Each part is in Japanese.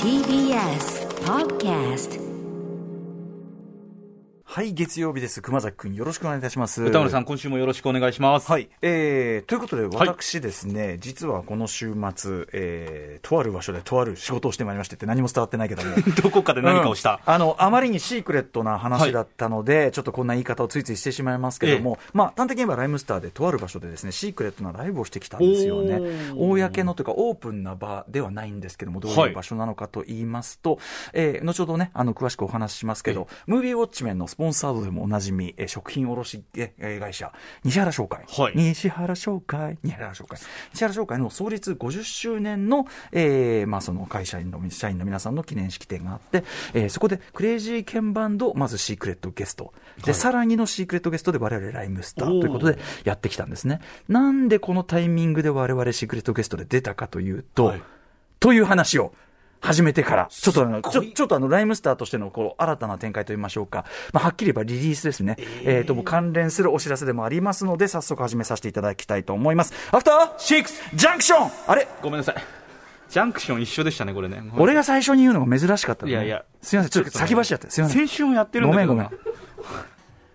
TBS Podcast はい、月曜日です。熊崎くん、よろしくお願いいたします。歌丸さん、今週もよろしくお願いします。はい、えー、ということで、私ですね、実はこの週末、えー、とある場所でとある仕事をしてまいりましてって何も伝わってないけども。どこかで何かをした。うんあの、あまりにシークレットな話だったので、ちょっとこんな言い方をついついしてしまいますけども、まあ、端的に言えばライムスターでとある場所でですね、シークレットなライブをしてきたんですよね。公のというか、オープンな場ではないんですけども、どういう場所なのかと言いますと、えー後ほどね、あの、詳しくお話ししますけど、ムービーウォッチメンのスポンサードでもおなじみ、えー食品卸えー会社、西原商会。はい西原商会、西原商会。西原商会の創立50周年の、えーまあ、その会社員の、社員の皆さんの記念式典があって、えーそこでクレイジーケンバンド、まずシークレットゲスト。で、さらにのシークレットゲストで我々ライムスターということでやってきたんですね。なんでこのタイミングで我々シークレットゲストで出たかというと、はいという話を、始めてから、ちょっとあの、ちょ、ちょっとあの、ライムスターとしての、こう、新たな展開といいましょうか。まあ、はっきり言えばリリースですね。えっ、と、もう関連するお知らせでもありますので、早速始めさせていただきたいと思います。アフターシックスジャンクションあれ？ごめんなさい。ジャンクション一緒でしたね、これね。俺が最初に言うのが珍しかった、ね。いやいやすいません、ちょっと先走っちゃって。すいません。先週もやってるんだけどなごめんごめん。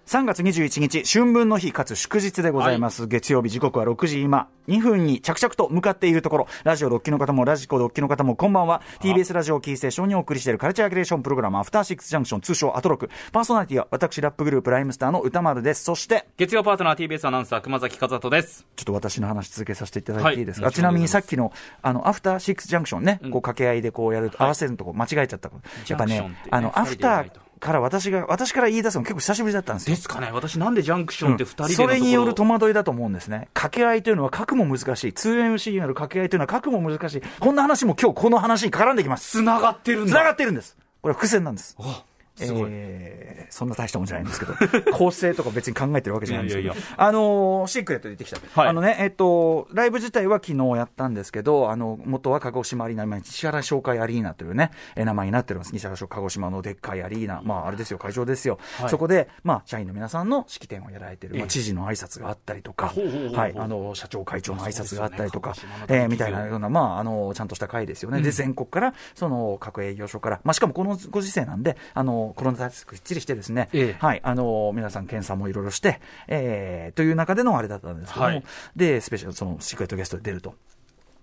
3月21日、春分の日かつ祝日でございます。月曜日時刻は6時今、2分に着々と向かっているところ、ラジオ6期の方もラジコ6期の方もこんばんは。TBS ラジオキーステーションにお送りしているカルチャーキュレーションプログラム、アフターシックスジャンクション、通称アトロク。パーソナリティは私、ラップグループライムスターの歌丸です。そして、月曜パートナー TBS アナウンサー熊崎和人です。ちょっと私の話続けさせていただいていいですか、はいちなみにさっきの、あの、アフターシックスジャンクションね、こう掛け合いでこうやると、合わせるとこ間違えちゃった。やっぱねね、あの、アフターから私が、私から言い出すの結構久しぶりだったんですよで。すかね私なんでジャンクションって二人でのところそれによる戸惑いだと思うんですね。掛け合いというのは書くも難しい。2MC による掛け合いというのは書くも難しい。こんな話も今日この話に絡んできます。繋がってるんだ。繋がってるんです。これは伏線なんです。あすごい。えーそんな大したもんじゃないんですけど、構成とか別に考えてるわけじゃないんですけど、いやいやいあのーシークレットで言ってきた。はい。あのね、えっと、ライブ自体は昨日やったんですけど、あの、元は鹿児島アリーナ、今、西原商会アリーナというね、えー名前になっております。西原商鹿児島のでっかいアリーナ、まあ、あれですよ、会場ですよ。はい。そこで、まあ、社員の皆さんの式典をやられている、まあ、ええ知事の挨拶があったりとか。はい、あの、社長会長の挨拶があったりとか、ねえーみたいなような、まあ、あの、ちゃんとした会ですよね。で、全国から、その、各営業所から、まあ、しかもこのご時世なんで、あの、コロナ対策きっちりしてですね、ええはい、あの、皆さん検査もいろいろして、えーという中でのあれだったんですけども、はいで、スペシャル、その、シークレットゲストで出ると。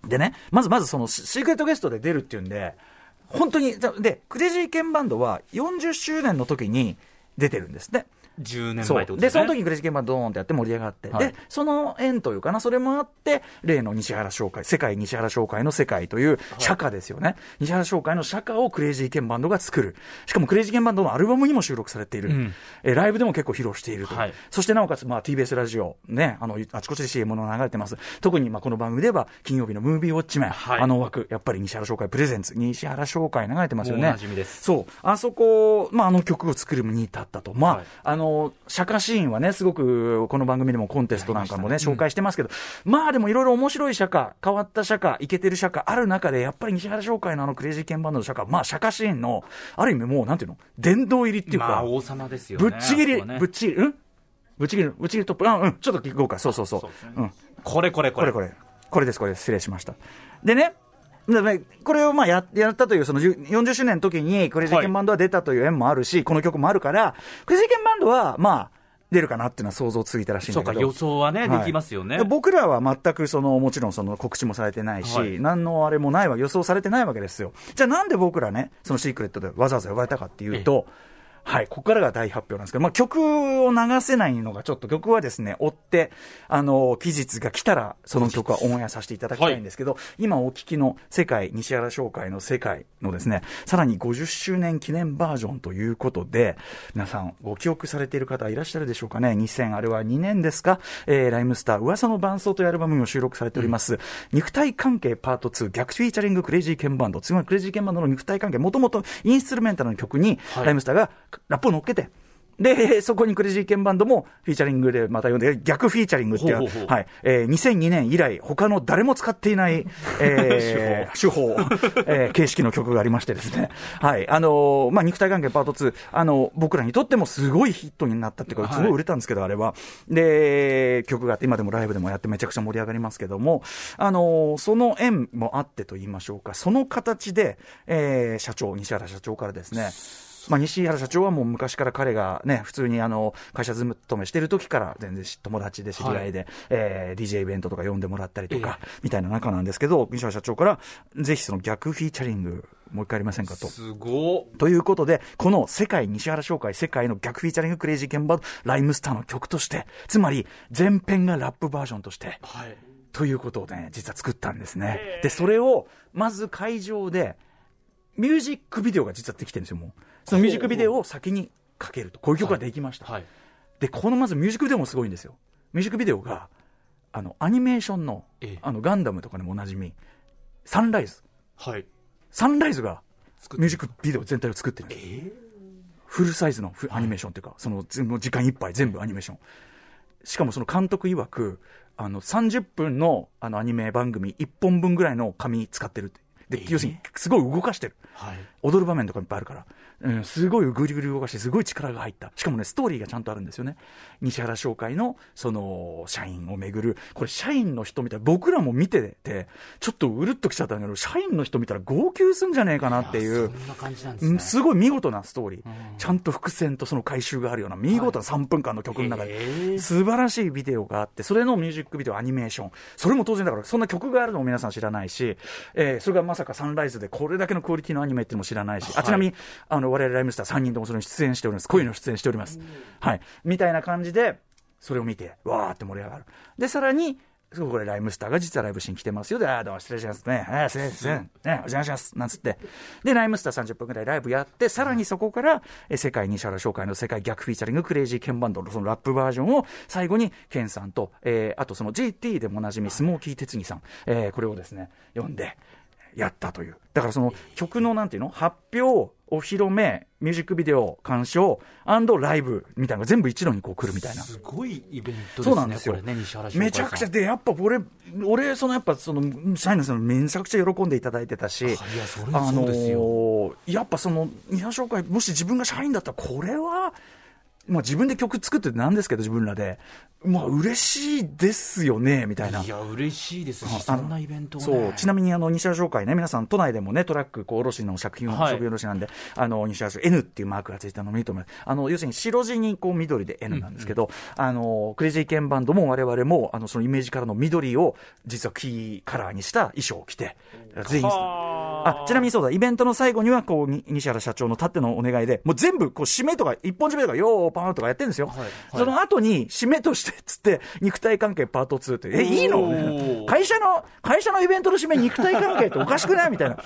でね、まずまずその、シシークレットゲストで出るっていうんで、本当に、だで、クレイジーケンバンドは40周年の時に出てるんですね。10年前ってことですね。その時にクレイジーケンバンドドーンってやって盛り上がって、はいで、その縁というかな、それもあって、例の西原商会、世界西原商会の世界という社歌ですよね。西原商会の社歌をクレイジーケンバンドが作る。しかもクレイジーケンバンドのアルバムにも収録されている。うんえライブでも結構披露していると。はいそしてなおかつ、まあ、TBS ラジオ、ね、あの、あちこちで CM の流れてます。特に、まあ、この番組では、金曜日のムービーウォッチメン、はいあの枠、やっぱり西原商会プレゼンツ、西原商会流れてますよね。もうおなじみですそう。あそこ、まあ、あの曲を作るに至ったと。まあ、はいあの、釈迦シーンはね、すごく、この番組でもコンテストなんかもね、紹介してますけど、まあでもいろいろ面白い釈迦、変わった釈迦、イケてる釈迦ある中で、やっぱり西原商会のあのクレイジーケンバンドの釈迦、まあ釈迦シーンの、ある意味もう、なんていうの、殿堂入りっていうか、まあ、王様ですよね。ぶっちぎり、ぶっちぎり、うん？ぶっちぎり、ぶっちぎりトップ、あうん、ちょっと聞こうか、そうそうそう。そうん。これこれこれ。これこれ。これです、これです。失礼しました。でねこれをまあややったという、その10 40周年の時に、クレイジーケンバンドは出たという縁もあるし、この曲もあるから、クレイジーケンバンドは、まあ、出るかなっていうのは想像ついたらしいんだけど。そうか、予想はね、はいできますよねで。僕らは全くその、もちろんその告知もされてないし、はい何のあれもないわ、予想されてないわけですよ。じゃあなんで僕らね、そのシークレットでわざわざ呼ばれたかっていうと、はい、ここからが大発表なんですけど、まあ、曲を流せないのがちょっと曲はですね、追って、あの、期日が来たら、その曲はオンエアさせていただきたいんですけど、今お聞きの世界、西原商会の世界のですね、さらに50周年記念バージョンということで、皆さんご記憶されている方いらっしゃるでしょうかね。2000あれは2年ですか、えー、ライムスター、噂の伴奏というアルバムにも収録されております、肉体関係パート2、逆フィーチャリングクレイジーケンバンド、つまりクレイジーケンバンドの肉体関係、もともとインストゥルメンタルの曲に、はい。ライムスターがラップを乗っけて、で、そこにクレイジーケンバンドもフィーチャリングでまた呼んで、逆フィーチャリングっていう、ほうほうほう。はい、えー2002年以来、他の誰も使っていない、えー手法、えー形式の曲がありましてですね、はい、あのーまあ、肉体関係パート2、あの僕らにとってもすごいヒットになったっていうか、すごい売れたんですけど、あれは。で、曲があって、今でもライブでもやってめちゃくちゃ盛り上がりますけども、あのーその縁もあってと言いましょうか、その形で、えー社長、西原社長からですね、まあ、西原社長はもう昔から彼がね、普通にあの会社勤めしてる時から全然友達で知り合いで、えー DJ イベントとか呼んでもらったりとか、みたいな中なんですけど、西原社長から、ぜひその逆フィーチャリング、もう一回やりませんかと。すごっということで、この世界西原商会、世界の逆フィーチャリングクレイジーケンバライムスターの曲として、つまり前編がラップバージョンとして、はい。ということをね、実は作ったんですね。で、それを、まず会場で、ミュージックビデオが実はできてるんですよ、もう。そのミュージックビデオを先にかけると。こういう曲ができました。はい。で、このまずミュージックビデオもすごいんですよ。ミュージックビデオが、あの、アニメーションのええ、あの、ガンダムとかでもおなじみ、サンライズ。はい。サンライズが、作ミュージックビデオ全体を作ってるんですえフルサイズのフアニメーションっていうか、その全部時間いっぱい全部アニメーション。しかもその監督曰く、あの30分のあのアニメ番組1本分ぐらいの紙使ってるって。で、要するにすごい動かしてる。はい。踊る場面とかいっぱいあるから、うん、すごいぐりぐり動かして、すごい力が入った。しかもね、ストーリーがちゃんとあるんですよね。西原商会の、その、社員をめぐる、これ、社員の人みたいな、僕らも見てて、ちょっとうるっときちゃったんだけど、社員の人見たら号泣すんじゃねえかなっていう。すすごい見事なストーリー、ちゃんと伏線とその回収があるような見事な3分間の曲の中へで、ー素晴らしいビデオがあって、それのミュージックビデオ、アニメーション、それも当然だから、そんな曲があるのも皆さん知らないし、えーそれがまさかサンライズでこれだけのクオリティのアニメっていうのも知らないし、あちなみにあの我々ライムスター3人ともそれに出演しております、恋の出演しております。はい、みたいな感じで、それを見て、わーって盛り上がる。で、さらに、そうこれ、ライムスターが実はライブしに来てますよ。で、あーどうも失礼しますね。あー失礼しますね。ね、お邪魔します。なんつって。で、ライムスター30分ぐらいライブやって、さらにそこから、え世界西原商会の世界逆フィーチャリングクレイジーケンバンドのそのラップバージョンを最後にケンさんと、えーあとその JT でもおなじみスモーキー哲木さん、えーこれをですね、読んで、やったという。だからその曲のなんていうの？発表、お披露目、ミュージックビデオ、鑑賞、ライブみたいなのが全部一度にこう来るみたいな。すごいイベントですね。そうなんですよ。これね、めちゃくちゃ、で、やっぱ俺、俺、そのやっぱ、その、社員の人もめちゃくちゃ喜んでいただいてたし、いやそれそうですよーやっぱその、西原商会、もし自分が社員だったら、これは、まあ自分で曲作ってなんですけど、自分らで。まあ嬉しいですよね、みたいな。いや、嬉しいですし、そんなイベントをねそう、ちなみにあの西原商会ね、皆さん、都内でもね、トラック、こう、卸の作品を、はい卸なんで、あの西原商 N っていうマークがついたのを見ると思います。あの要するに白地にこう緑で N なんですけど、あのクレイジーケンバンドも我々もあのそのイメージカラーの緑を実はキーカラーにした衣装を着て、ぜひ。あちなみにそうだ、イベントの最後にはこうに西原社長のたってのお願いで、もう全部こう締めとか、一本締めとか、よーパーンとかやってるんですよ。はい。はい。その後に締めとしてっつって、肉体関係パート2って、え、いいの？会社の、会社のイベントの締め、肉体関係っておかしくない？みたいな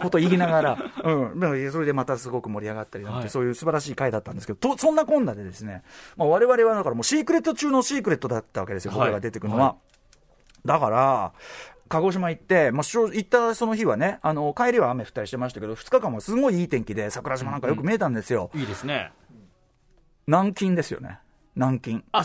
こと言いながら、うん、それでまたすごく盛り上がったりなんて、はい。そういう素晴らしい回だったんですけど、とそんなこんなでですね、まあ、我々はだからもうシークレット中のシークレットだったわけですよ、はい。僕らが出てくるのは。はだから、鹿児島行って、まあ、行ったその日はね、あの帰りは雨降ったりしてましたけど、2日間はすごいいい天気で、桜島なんかよく見えたんですよ、いいですね。軟禁ですよね、南京。あ、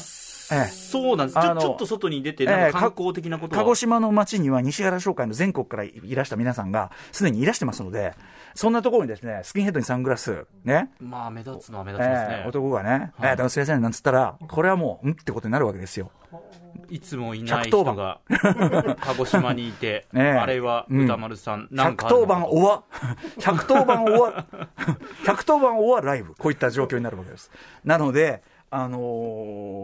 ええそうなんです。ちょちょっと外に出て、ええなんか観光的なことは鹿児島の町には西原商会の全国からいらした皆さんがすでにいらしてますので、そんなところにですね、スキンヘッドにサングラス、ね、まあ、目立つのは目立ちますね。えー男がね、えー、どうもすいませんなんつったら、これはもう、んってことになるわけですよ。いつもいない人が、鹿児島にいて、ねえあれはうん歌丸さん、なんかある110のか番おわ、110番おわ、110番おわライブ、こういった状況になるわけです。なので、あの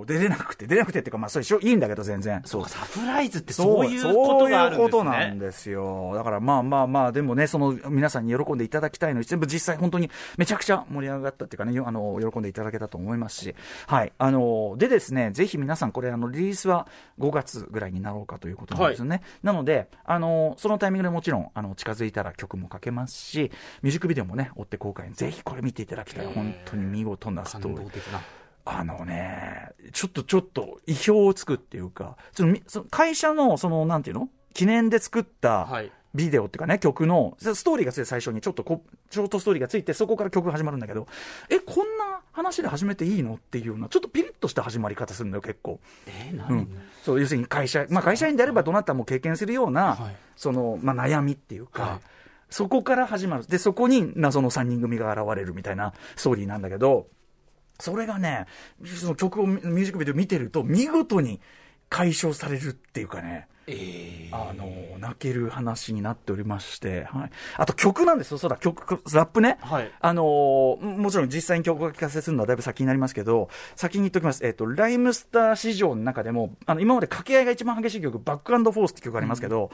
ー出れなくて、出れなくてっていうか、まあ、それ一緒いいんだけど、全然。そうか、サプライズってそういうことがあるんそういうですことなんね。ですよ。だからまあまあまあ、でもね、その皆さんに喜んでいただきたいのに、全部実際本当にめちゃくちゃ盛り上がったっていうかね、あの、喜んでいただけたと思いますし、はい。あの、でですね、ぜひ皆さんこれ、あの、リリースは5月ぐらいになろうかということなんですよね。なので、あの、そのタイミングでもちろん、あの、近づいたら曲もかけますし、ミュージックビデオもね、追って公開、ぜひこれ見ていただきたい。本当に見事なス感トーリー動。的な。あのね、ちょっとちょっと意表をつくっていうか、そのみその会社の、その、なんていうの？記念で作ったはい。ビデオっていうかね、曲の、ストーリーがついて最初にちょっとこ、ショートストーリーがついて、そこから曲が始まるんだけど、え、こんな話で始めていいの？っていうような、ちょっとピリッとした始まり方するんだよ、結構。えー、何、うん、そう要するに会社、まあ、会社員であればどなたも経験するような、はい。そのまあ、悩みっていうか、はい。そこから始まる、でそこに謎の3人組が現れるみたいなストーリーなんだけど、それがね、その曲を、ミュージックビデオ見てると、見事に解消されるっていうかね。えあの泣ける話になっておりまして、はい、あと曲なんですよ、そうだ、曲、ラップね、はい。あのーもちろん実際に曲を聴かせするのはだいぶ先になりますけど、先に言っておきます、えっ、と、ライムスター市場の中でも、あの今まで掛け合いが一番激しい曲、バックアンドフォースって曲がありますけど、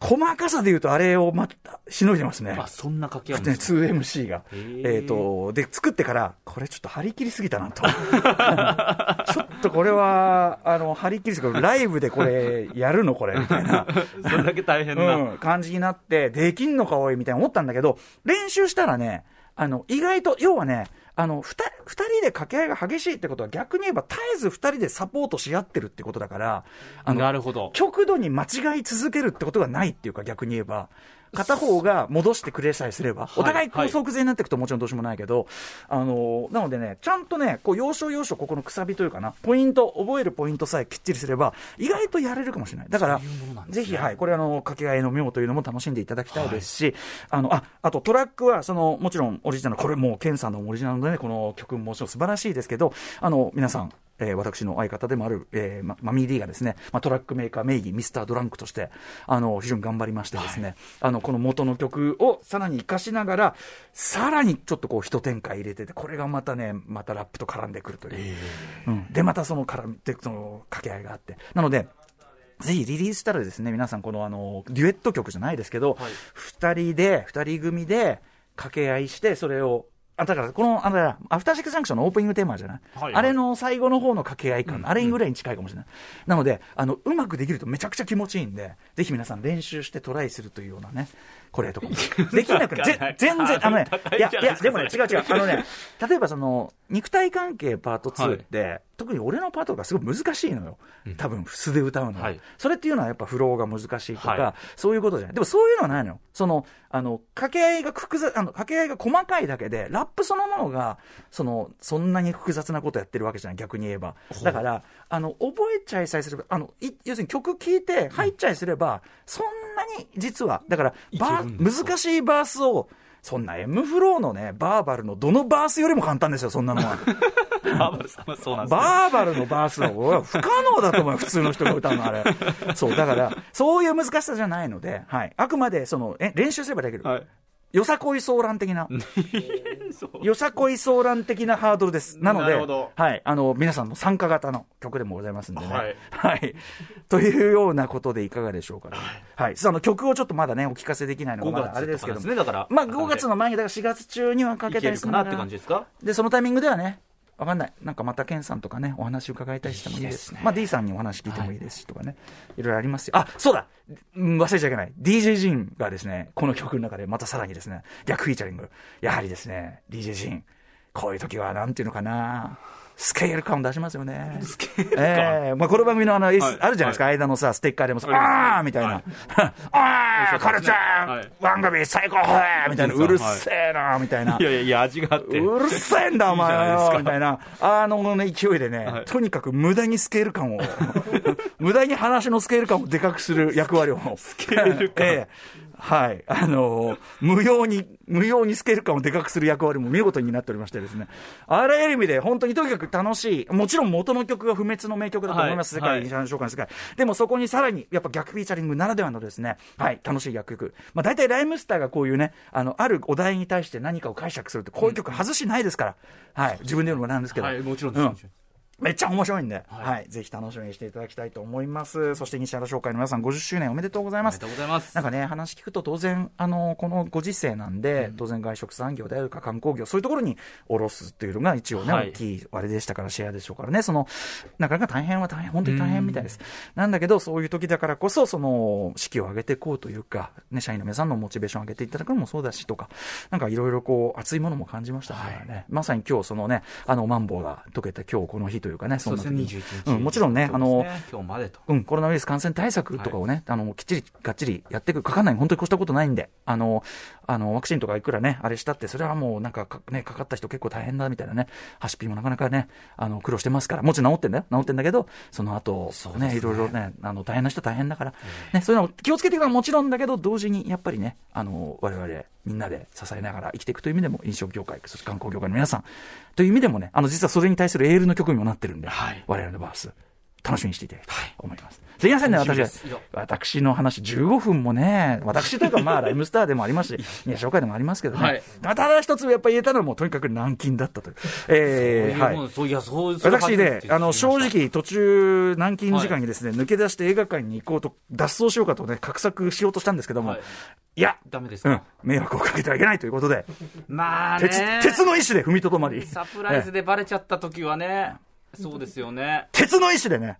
細かさで言うと、あれをまた、しのいでますね。あそんな掛け合うんね、ですか？2MC が。えっ、と、で、作ってから、これちょっと張り切りすぎたなと。ちょっとこれは、あの、張り切りすぎた。ライブでこれ、やるの？これ、みたいな。それだけ大変な、うん、感じになって、できんのかおい、みたいな思ったんだけど、練習したらね、あの、意外と、要はね、あの、二人二人で掛け合いが激しいってことは逆に言えば絶えず二人でサポートし合ってるってことだから、あの、なるほど。極度に間違い続けるってことがないっていうか逆に言えば、片方が戻してくれさえすれば、お互い高速勢になっていくともちろんどうしようもないけど、あの、なのでね、ちゃんとね、こう、要所要所ここのくさびというかな、ポイント、覚えるポイントさえきっちりすれば、意外とやれるかもしれない。だから、ぜひ、はい、これあの、掛け合いの妙というのも楽しんでいただきたいですし、あの、あ、あとトラックは、その、もちろんオリジナル、これもう、ケンさんのオリジナルでね、この曲ももちろん素晴らしいですけど、あの、皆さん、えー私の相方でもある、えーま、マミー D がですね、まあ、トラックメーカー名義ミスタードランクとして、あの、非常に頑張りましてですね、あの、この元の曲をさらに活かしながら、さらにちょっとこう、一展開入れてて、これがまたね、またラップと絡んでくるという。うん。で、またその絡んで、その、掛け合いがあって。なので、ぜひリリースしたらですね、皆さんこのあの、デュエット曲じゃないですけど、二、人で、二人組で掛け合いして、それを、あ、だから、この、あの、アフターシックスジャンクションのオープニングテーマじゃない、はいあれの最後の方の掛け合い感、あれぐらいに近いかもしれない。なので、あの、うまくできるとめちゃくちゃ気持ちいいんで、ぜひ皆さん練習してトライするというようなね、これとか。も。できなくぜ全然、あのね、いや、いや、でもね、違う違う、あのね、例えばその、肉体関係パート2って、特に俺のパートがすごい難しいのよ。多分、素で歌うのは、はい。それっていうのはやっぱフローが難しいとか、はい。そういうことじゃない。でもそういうのはないのよ。その、あの、掛け合いが複雑、あの、掛け合いが細かいだけで、ラップそのものが、その、そんなに複雑なことやってるわけじゃない、逆に言えば。だから、あの、覚えちゃいさえすれば、あの、い要するに曲聴いて入っちゃいすれば、そんなに実は、だから、バー難しいバースを、そんな M フローのね、バーバルのどのバースよりも簡単ですよ、そんなのは。バーバルさんはそうなんですねバーバルのバースは俺は不可能だと思うよ、普通の人が歌うの、あれ。そう、だから、そういう難しさじゃないので、はい。あくまで、その、え、練習すればできる。はいよさこいソーラン的な、よさこいソーラン的なハードルです。なので、はい。あの、皆さんの参加型の曲でもございますんでね。はいはい。というようなことでいかがでしょうかね。はい。さあ、あの、曲をちょっとまだね、お聞かせできないのがあれですけど5月とかですねだからまあ、5月の前に、だから4月中にはかけたりするかなって感じですか？で、そのタイミングではね、わかんない。なんかまたケンさんとかね、お話伺いたりしてもいいです。いいですねまあ D さんにお話聞いてもいいですしとかね、い、ろいろありますよ。あ、そうだうん忘れちゃいけない。DJ ジンがですね、この曲の中でまたさらにですね、逆フィーチャリング。やはりですね、DJ ジン。こういう時はなんていうのかな。スケール感出しますよね。スケール感。ええ。まあこの番組のあの、あるじゃないですか、間のさ、ステッカーでもさ、あーみたいな。あー、カルちゃん、はい。ワンガビ最高。みたいな、うるせえな、みたいな。いやいやいや味があって。うるせえんだ、お前よみたいな、あのね、勢いでね、はい。とにかく無駄にスケール感を、無駄に話のスケール感をでかくする役割を。スケール感。ええはい。あのー無用に、無用にスケール感をでかくする役割も見事になっておりましてですね。あらゆる意味で、本当にとにかく楽しい。もちろん元の曲が不滅の名曲だと思います。はい世界に紹介の世界。でもそこにさらに、やっぱ逆フィーチャリングならではのですね、はい、楽しい楽曲。まあ大体ライムスターがこういうね、あの、あるお題に対して何かを解釈するって、こういう曲外しないですから。はい。自分で言うのもなんですけど。はいもちろんです、うんもちろんめっちゃ面白いんで、はい。はい、ぜひ楽しみにしていただきたいと思います。そして西原商会の皆さん50周年おめでとうございます。おめでとうございます。なんかね、話聞くと当然、あの、このご時世なんで、当然外食産業であるか観光業、そういうところに卸すっていうのが一応ね、はい。大きいあれでしたから、シェアでしょうからね、その、なかなか大変は大変、本当に大変みたいです。なんだけど、そういう時だからこそ、その、士気を上げていこうというか、ね、社員の皆さんのモチベーションを上げていただくのもそうだしとか、なんかいろいろこう、熱いものも感じましたからね。まさに今日そのね、あの、マンボウが解けた今日この日といういうかね、そうですね、な21日、うんもちろんねあの今日までと。うん、コロナウイルス感染対策とかをね、あのきっちりがっちりやっていく、かかんない、本当に越したことないんで、あのあのワクチンとかいくらね、あれしたって、それはもうなんかか、ね、かかった人結構大変だみたいなね、ハシピーもなかなかね、あの苦労してますから、もちろん治ってんだよ、治ってんだけど、その後ね、いろいろね、あの大変な人は大変だから、ね、そういうのを気をつけていくのはもちろんだけど、同時にやっぱりね、あの我々みんなで支えながら生きていくという意味でも、飲食業界、そして観光業界の皆さんという意味でもね、あの実はそれに対するエールの曲にもなってるんで、はい。我々のバース。楽しみにしていただきたい。と思います。すいませんね、私私の話15分もね、私というかまあ、ライムスターでもありますし、いや、紹介でもありますけどね。はい。ただ一つやっぱり言えたのはもうとにかく軟禁だったと。いう。えーは。はい。い。そういや、そう、私ね、あの、正直途中、軟禁時間にですね、抜け出して映画館に行こうと、脱走しようかとね、画策しようとしたんですけども、はい。い、や、たダメですか、うん、迷惑をかけてはいけないということで、まあね。鉄、鉄の意志で踏みとどまり、サプライズでバレちゃった時はね、そうですよね。鉄の意志でね、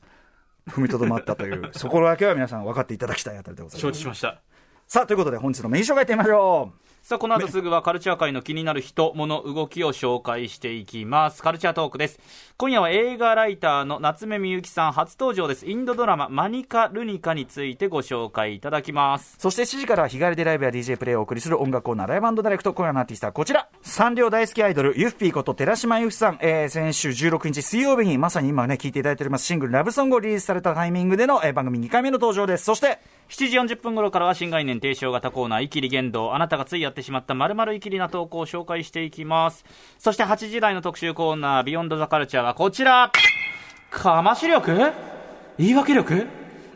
踏みとどまったという、そこだけは皆さん分かっていただきたいあたりでございます。承知しました。さあ、ということで本日のメイン紹介いってみましょう。さあ、この後すぐはカルチャー界の気になる人、物、動きを紹介していきます。カルチャートークです。今夜は映画ライターの夏目みゆきさん初登場です。インドドラマ、マニカ・ルニカについてご紹介いただきます。そして7時から日帰りでライブや DJ プレイをお送りする音楽コーナーライブダイレクト。今夜のアーティストはこちら。サンリオ大好きアイドル、ユッピーこと寺島由紀さん。えー、先週16日水曜日に、まさに今ね、聴いていただいておりますシングルラブソングをリリースされたタイミングでの、えー番組2回目の登場です。そして、7時40分頃からは新概念提唱型コーナー、イキリ言動。あなたがついやってしまった〇〇イキリな投稿を紹介していきます。そして8時台の特集コーナー、ビヨンドザカルチャーはこちら。かまし力？言い訳力？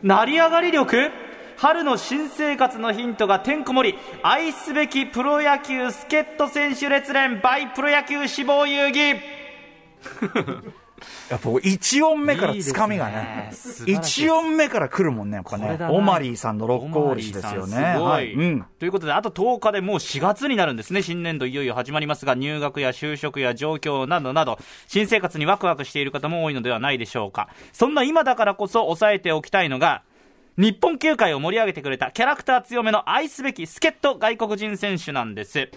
成り上がり力？春の新生活のヒントがてんこ盛り愛すべきプロ野球助っ人選手列伝 by プロ野球志望遊戯やっぱ1音目からつかみがいいねですね素晴らしい1音目から来るもんね、やっぱね。オマリーさんの六甲おろしですよね。うん。ということで、あと10日でもう4月になるんですね。新年度いよいよ始まりますが、入学や就職や状況などなど、新生活にワクワクしている方も多いのではないでしょうか。そんな今だからこそ抑えておきたいのが、日本球界を盛り上げてくれたキャラクター強めの愛すべき助っ人外国人選手なんです。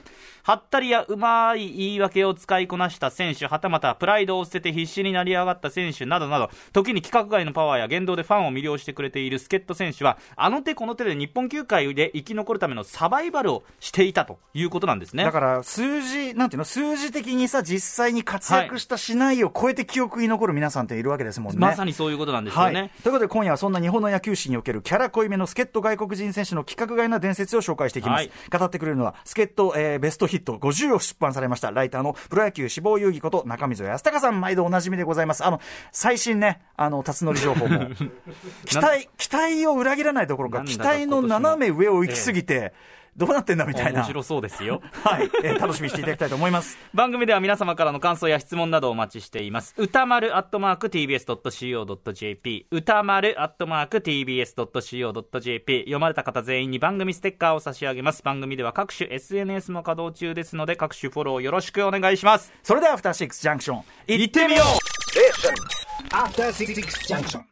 はったりやうまい言い訳を使いこなした選手、はたまたプライドを捨てて必死になり上がった選手などなど、時に規格外のパワーや言動でファンを魅了してくれている助っ人選手は、あの手この手で日本球界で生き残るためのサバイバルをしていたということなんですね。だから、数字、なんていうの、数字的にさ、実際に活躍したしないを超えて記憶に残る皆さんっているわけですもんね。まさにそういうことなんですよね。はい、ということで今夜はそんな日本の野球史におけるキャラ濃いめの助っ人外国人選手の規格外な伝説を紹介していきます、はい。語ってくれるのは助っ人、えーベストヒット50を出版されましたライターのプロ野球志望遊戯こと中溝康隆さん。毎度おなじみでございます。あの最新ねあの辰徳情報も。期待期待を裏切らないどころか期待の斜め上を行き過ぎて、どうなってんだみたいな面白そうですよ。はい、えー楽しみにしていただきたいと思います 番組では皆様からの感想や質問などをお待ちしています。歌丸アットマーク tbs.co.jp 歌丸アットマーク tbs.co.jp 読まれた方全員に番組ステッカーを差し上げます。番組では各種 SNS も稼働中ですので各種フォローよろしくお願いします。それではアフターシックスジャンクション行ってみよう After Six Junction.